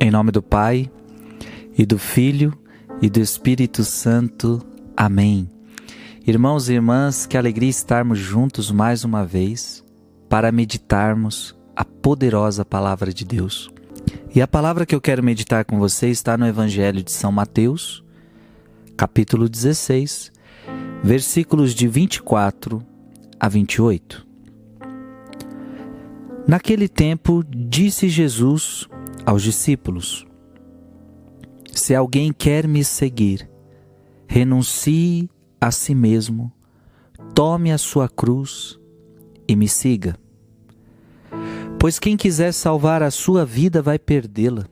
Em nome do Pai, e do Filho, e do Espírito Santo. Amém. Irmãos e irmãs, que alegria estarmos juntos mais uma vez para meditarmos a poderosa palavra de Deus. E a palavra que eu quero meditar com você está no Evangelho de São Mateus, capítulo 16, versículos de 24 a 28. Naquele tempo, disse Jesus aos discípulos: Se alguém quer me seguir, renuncie a si mesmo, tome a sua cruz e me siga. Pois quem quiser salvar a sua vida vai perdê-la,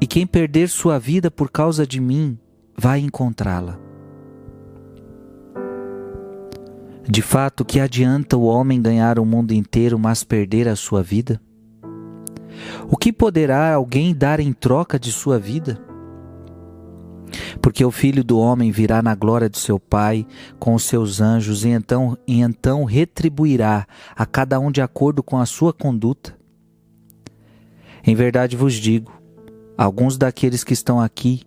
e quem perder sua vida por causa de mim vai encontrá-la. De fato, que adianta o homem ganhar o mundo inteiro, mas perder a sua vida? O que poderá alguém dar em troca de sua vida? Porque o filho do homem virá na glória de seu Pai com os seus anjos e então, e então retribuirá a cada um de acordo com a sua conduta. Em verdade vos digo: alguns daqueles que estão aqui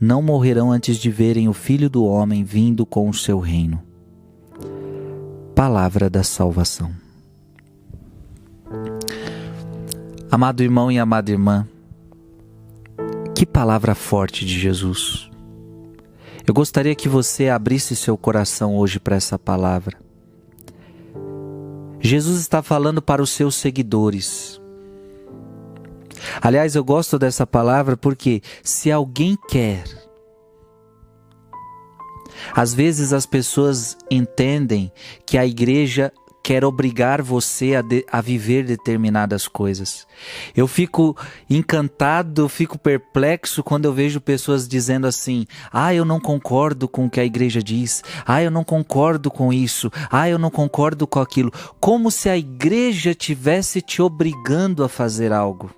não morrerão antes de verem o filho do homem vindo com o seu reino palavra da salvação. Amado irmão e amada irmã, que palavra forte de Jesus. Eu gostaria que você abrisse seu coração hoje para essa palavra. Jesus está falando para os seus seguidores. Aliás, eu gosto dessa palavra porque se alguém quer às vezes as pessoas entendem que a igreja quer obrigar você a, de, a, viver determinadas coisas. Eu fico encantado, eu fico perplexo quando eu vejo pessoas dizendo assim: ah, eu não concordo com o que a igreja diz, ah, eu não concordo com isso, ah, eu não concordo com aquilo. Como se a igreja tivesse te obrigando a fazer algo.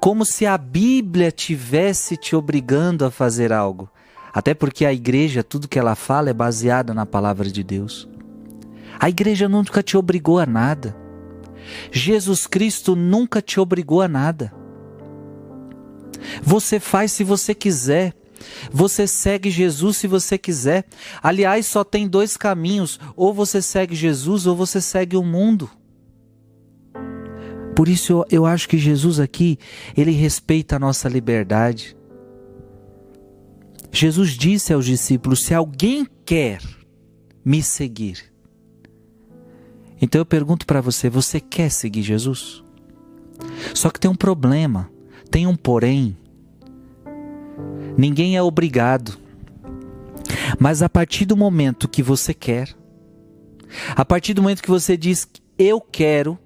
Como se a Bíblia tivesse te obrigando a fazer algo. Até porque a igreja, tudo que ela fala é baseada na palavra de Deus. A igreja nunca te obrigou a nada. Jesus Cristo nunca te obrigou a nada. Você faz se você quiser. Você segue Jesus se você quiser. Aliás, só tem dois caminhos: ou você segue Jesus ou você segue o mundo. Por isso eu, eu acho que Jesus aqui, ele respeita a nossa liberdade. Jesus disse aos discípulos: Se alguém quer me seguir. Então eu pergunto para você: você quer seguir Jesus? Só que tem um problema, tem um porém. Ninguém é obrigado. Mas a partir do momento que você quer, a partir do momento que você diz eu quero,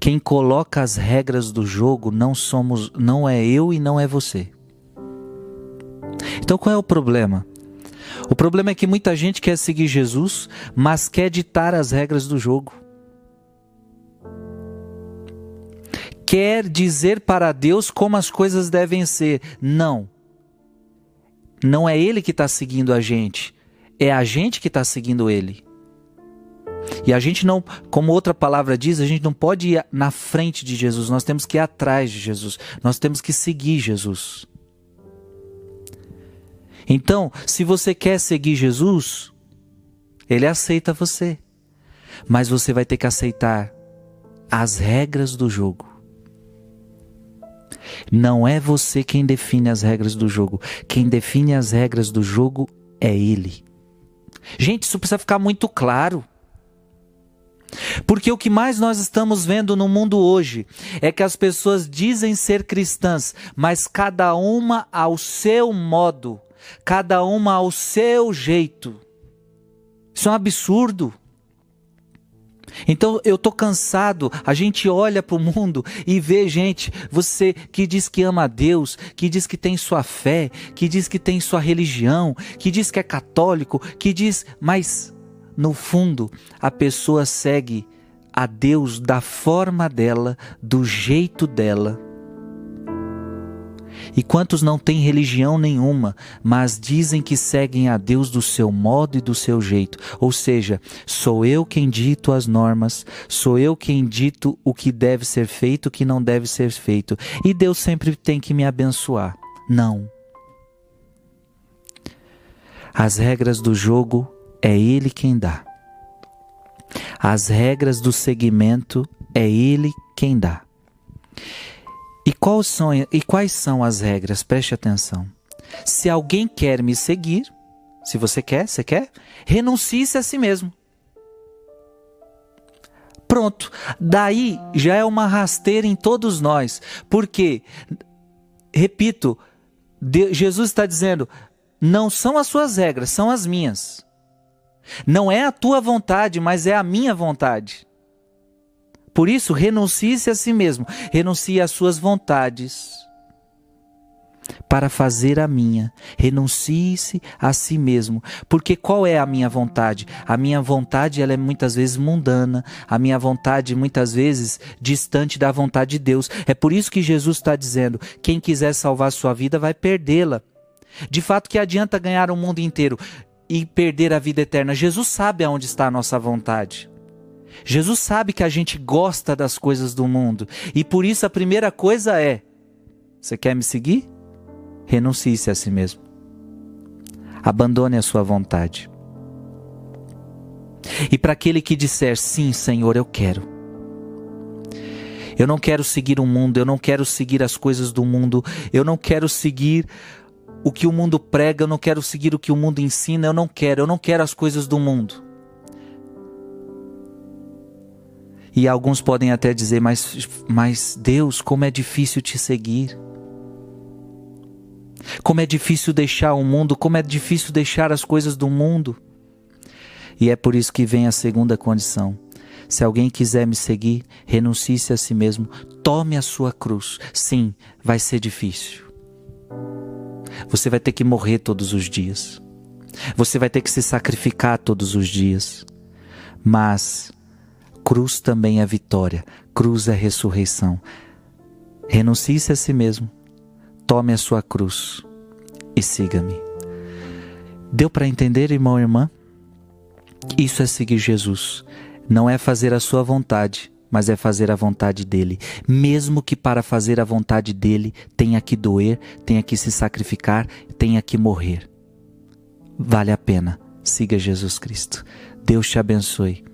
quem coloca as regras do jogo não somos, não é eu e não é você. Então qual é o problema? O problema é que muita gente quer seguir Jesus, mas quer ditar as regras do jogo. Quer dizer para Deus como as coisas devem ser. Não. Não é Ele que está seguindo a gente, é a gente que está seguindo Ele. E a gente não, como outra palavra diz, a gente não pode ir na frente de Jesus, nós temos que ir atrás de Jesus, nós temos que seguir Jesus. Então, se você quer seguir Jesus, ele aceita você. Mas você vai ter que aceitar as regras do jogo. Não é você quem define as regras do jogo. Quem define as regras do jogo é ele. Gente, isso precisa ficar muito claro. Porque o que mais nós estamos vendo no mundo hoje é que as pessoas dizem ser cristãs, mas cada uma ao seu modo cada uma ao seu jeito. Isso é um absurdo. Então eu tô cansado. A gente olha para o mundo e vê gente, você que diz que ama a Deus, que diz que tem sua fé, que diz que tem sua religião, que diz que é católico, que diz, mas no fundo a pessoa segue a Deus da forma dela, do jeito dela. E quantos não têm religião nenhuma, mas dizem que seguem a Deus do seu modo e do seu jeito? Ou seja, sou eu quem dito as normas, sou eu quem dito o que deve ser feito, o que não deve ser feito. E Deus sempre tem que me abençoar. Não. As regras do jogo é Ele quem dá. As regras do segmento é Ele quem dá. Quais são, e quais são as regras? Preste atenção. Se alguém quer me seguir, se você quer, você quer, renuncie-se a si mesmo. Pronto. Daí já é uma rasteira em todos nós. Porque, repito, Jesus está dizendo: não são as suas regras, são as minhas. Não é a tua vontade, mas é a minha vontade. Por isso, renuncie-se a si mesmo, renuncie às suas vontades para fazer a minha. Renuncie-se a si mesmo, porque qual é a minha vontade? A minha vontade ela é muitas vezes mundana, a minha vontade muitas vezes distante da vontade de Deus. É por isso que Jesus está dizendo: quem quiser salvar sua vida vai perdê-la. De fato, que adianta ganhar o mundo inteiro e perder a vida eterna? Jesus sabe aonde está a nossa vontade. Jesus sabe que a gente gosta das coisas do mundo e por isso a primeira coisa é: você quer me seguir? Renuncie-se a si mesmo. Abandone a sua vontade. E para aquele que disser sim, Senhor, eu quero. Eu não quero seguir o mundo, eu não quero seguir as coisas do mundo, eu não quero seguir o que o mundo prega, eu não quero seguir o que o mundo ensina, eu não quero, eu não quero as coisas do mundo. E alguns podem até dizer, mas, mas Deus, como é difícil te seguir. Como é difícil deixar o mundo, como é difícil deixar as coisas do mundo. E é por isso que vem a segunda condição. Se alguém quiser me seguir, renuncie-se a si mesmo, tome a sua cruz. Sim, vai ser difícil. Você vai ter que morrer todos os dias. Você vai ter que se sacrificar todos os dias. Mas Cruz também é vitória, cruz é ressurreição. Renuncie-se a si mesmo, tome a sua cruz e siga-me. Deu para entender, irmão e irmã? Isso é seguir Jesus. Não é fazer a sua vontade, mas é fazer a vontade dele. Mesmo que para fazer a vontade dele tenha que doer, tenha que se sacrificar, tenha que morrer. Vale a pena. Siga Jesus Cristo. Deus te abençoe.